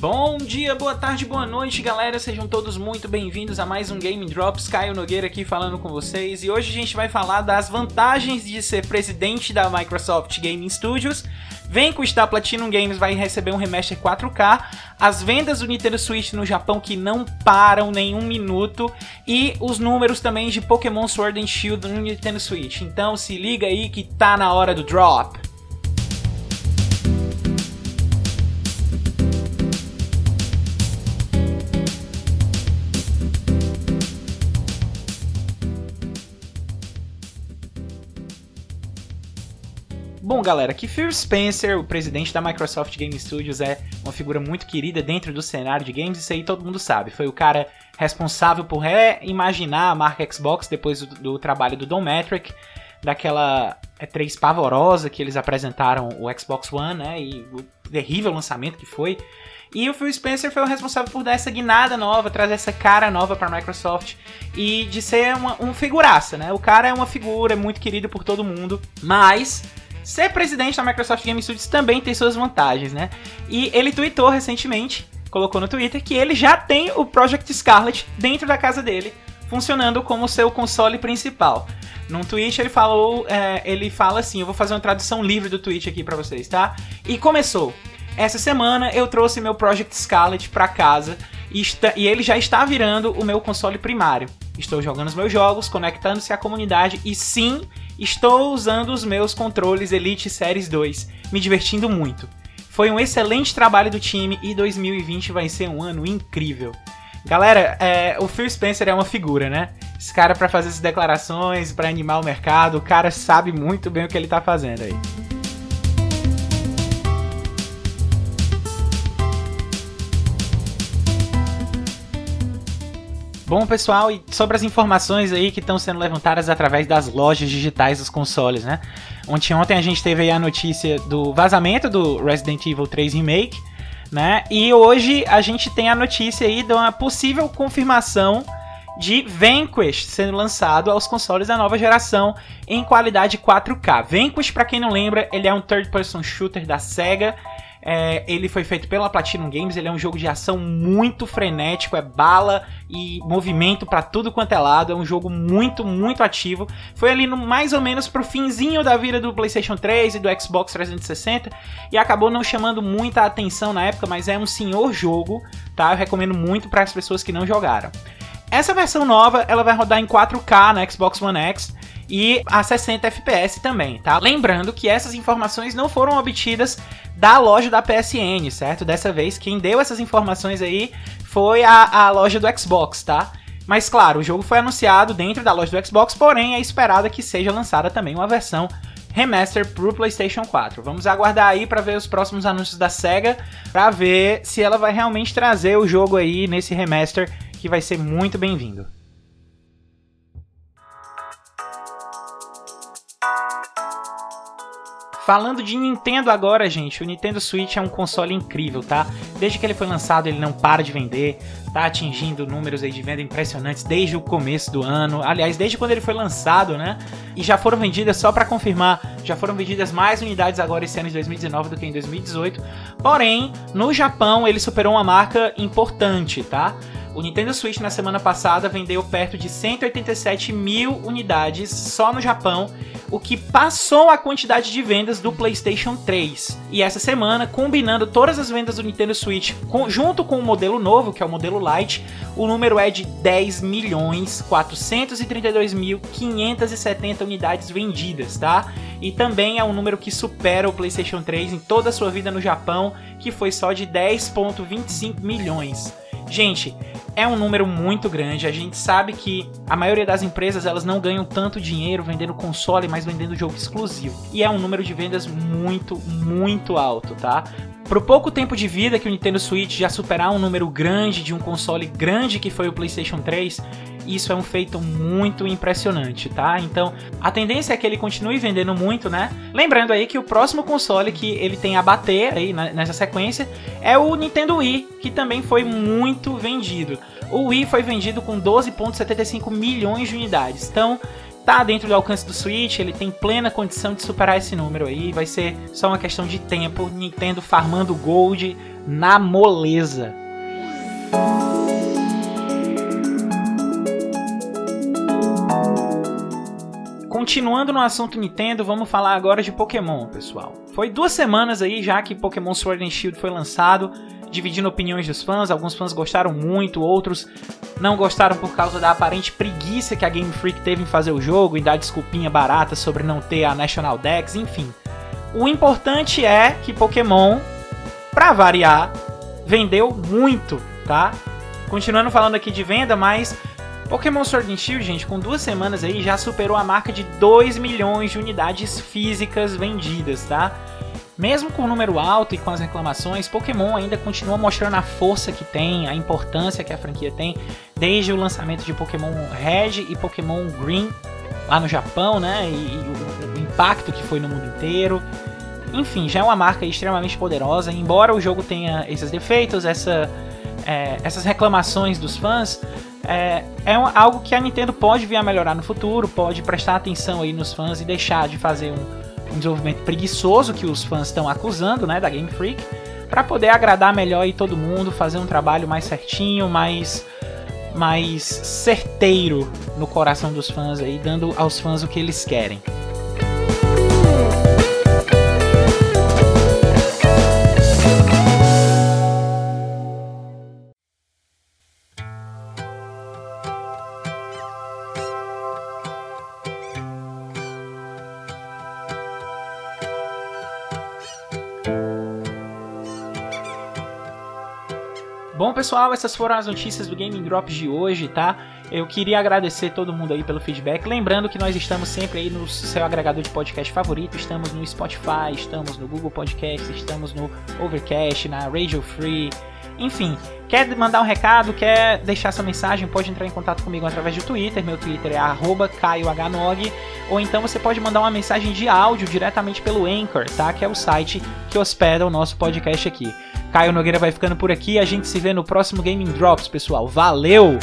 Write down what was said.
Bom dia, boa tarde, boa noite, galera. Sejam todos muito bem-vindos a mais um Game Drops. Caio Nogueira aqui falando com vocês. E hoje a gente vai falar das vantagens de ser presidente da Microsoft Gaming Studios. Vem com o Platinum Games vai receber um remaster 4K, as vendas do Nintendo Switch no Japão que não param nenhum minuto e os números também de Pokémon Sword and Shield no Nintendo Switch. Então se liga aí que tá na hora do drop. Bom, galera, que Phil Spencer, o presidente da Microsoft Game Studios, é uma figura muito querida dentro do cenário de games, isso aí todo mundo sabe. Foi o cara responsável por reimaginar a marca Xbox depois do, do trabalho do Don Metric, daquela E3 pavorosa que eles apresentaram o Xbox One, né, e o terrível lançamento que foi. E o Phil Spencer foi o responsável por dar essa guinada nova, trazer essa cara nova para a Microsoft e de ser uma, um figuraça, né? O cara é uma figura, é muito querido por todo mundo, mas Ser presidente da Microsoft Game Studios também tem suas vantagens, né? E ele tweetou recentemente, colocou no Twitter, que ele já tem o Project Scarlet dentro da casa dele, funcionando como seu console principal. Num tweet ele falou, é, ele fala assim, eu vou fazer uma tradução livre do tweet aqui para vocês, tá? E começou. Essa semana eu trouxe meu Project Scarlet para casa e, está, e ele já está virando o meu console primário. Estou jogando os meus jogos, conectando-se à comunidade e sim, Estou usando os meus controles Elite Series 2, me divertindo muito. Foi um excelente trabalho do time e 2020 vai ser um ano incrível. Galera, é, o Phil Spencer é uma figura, né? Esse cara para fazer essas declarações, para animar o mercado, o cara sabe muito bem o que ele tá fazendo aí. Bom, pessoal, e sobre as informações aí que estão sendo levantadas através das lojas digitais dos consoles, né? Ontem, ontem a gente teve a notícia do vazamento do Resident Evil 3 Remake, né? E hoje a gente tem a notícia aí de uma possível confirmação de Vanquish sendo lançado aos consoles da nova geração em qualidade 4K. Vanquish, para quem não lembra, ele é um third-person shooter da Sega é, ele foi feito pela Platinum Games, ele é um jogo de ação muito frenético, é bala e movimento para tudo quanto é lado, é um jogo muito, muito ativo. Foi ali no, mais ou menos pro finzinho da vida do PlayStation 3 e do Xbox 360 e acabou não chamando muita atenção na época, mas é um senhor jogo, tá? Eu recomendo muito para as pessoas que não jogaram. Essa versão nova, ela vai rodar em 4K na Xbox One X e a 60 FPS também, tá? Lembrando que essas informações não foram obtidas da loja da PSN, certo? Dessa vez, quem deu essas informações aí foi a, a loja do Xbox, tá? Mas claro, o jogo foi anunciado dentro da loja do Xbox, porém é esperado que seja lançada também uma versão remaster pro PlayStation 4. Vamos aguardar aí para ver os próximos anúncios da Sega, para ver se ela vai realmente trazer o jogo aí nesse remaster que vai ser muito bem-vindo. Falando de Nintendo agora, gente, o Nintendo Switch é um console incrível, tá? Desde que ele foi lançado, ele não para de vender, tá atingindo números aí de venda impressionantes desde o começo do ano. Aliás, desde quando ele foi lançado, né? E já foram vendidas, só para confirmar, já foram vendidas mais unidades agora esse ano de 2019 do que em 2018. Porém, no Japão, ele superou uma marca importante, tá? O Nintendo Switch na semana passada vendeu perto de 187 mil unidades só no Japão, o que passou a quantidade de vendas do PlayStation 3. E essa semana, combinando todas as vendas do Nintendo Switch com, junto com o modelo novo, que é o modelo Lite, o número é de 10 milhões 432 mil 570 unidades vendidas, tá? E também é um número que supera o PlayStation 3 em toda a sua vida no Japão, que foi só de 10,25 milhões. Gente, é um número muito grande. A gente sabe que a maioria das empresas elas não ganham tanto dinheiro vendendo console, mas vendendo jogo exclusivo. E é um número de vendas muito, muito alto, tá? Pro pouco tempo de vida que o Nintendo Switch já superar um número grande de um console grande que foi o PlayStation 3, isso é um feito muito impressionante, tá? Então, a tendência é que ele continue vendendo muito, né? Lembrando aí que o próximo console que ele tem a bater aí nessa sequência é o Nintendo Wii, que também foi muito vendido. O Wii foi vendido com 12,75 milhões de unidades. Então, tá dentro do alcance do Switch, ele tem plena condição de superar esse número aí. Vai ser só uma questão de tempo. Nintendo farmando Gold na moleza. Continuando no assunto Nintendo, vamos falar agora de Pokémon, pessoal. Foi duas semanas aí já que Pokémon Sword and Shield foi lançado, dividindo opiniões dos fãs. Alguns fãs gostaram muito, outros não gostaram por causa da aparente preguiça que a Game Freak teve em fazer o jogo, em dar desculpinha barata sobre não ter a National Dex, enfim. O importante é que Pokémon, pra variar, vendeu muito, tá? Continuando falando aqui de venda, mas Pokémon Sword and Shield, gente, com duas semanas aí já superou a marca de 2 milhões de unidades físicas vendidas, tá? Mesmo com o número alto e com as reclamações, Pokémon ainda continua mostrando a força que tem, a importância que a franquia tem, desde o lançamento de Pokémon Red e Pokémon Green lá no Japão, né? E, e o, o, impacto que foi no mundo inteiro. Enfim, já é uma marca extremamente poderosa. Embora o jogo tenha esses defeitos, essa, é, essas reclamações dos fãs, é, é algo que a Nintendo pode vir a melhorar no futuro, pode prestar atenção aí nos fãs e deixar de fazer um um desenvolvimento preguiçoso que os fãs estão acusando, né, da Game Freak, para poder agradar melhor aí todo mundo, fazer um trabalho mais certinho, mais mais certeiro no coração dos fãs aí, dando aos fãs o que eles querem. Bom, pessoal, essas foram as notícias do Gaming Drops de hoje, tá? Eu queria agradecer todo mundo aí pelo feedback. Lembrando que nós estamos sempre aí no seu agregador de podcast favorito. Estamos no Spotify, estamos no Google Podcast, estamos no Overcast, na Radio Free. Enfim, quer mandar um recado, quer deixar sua mensagem, pode entrar em contato comigo através do Twitter. Meu Twitter é caiohnog. Ou então você pode mandar uma mensagem de áudio diretamente pelo Anchor, tá? Que é o site que hospeda o nosso podcast aqui. Caio Nogueira vai ficando por aqui. A gente se vê no próximo Gaming Drops, pessoal. Valeu!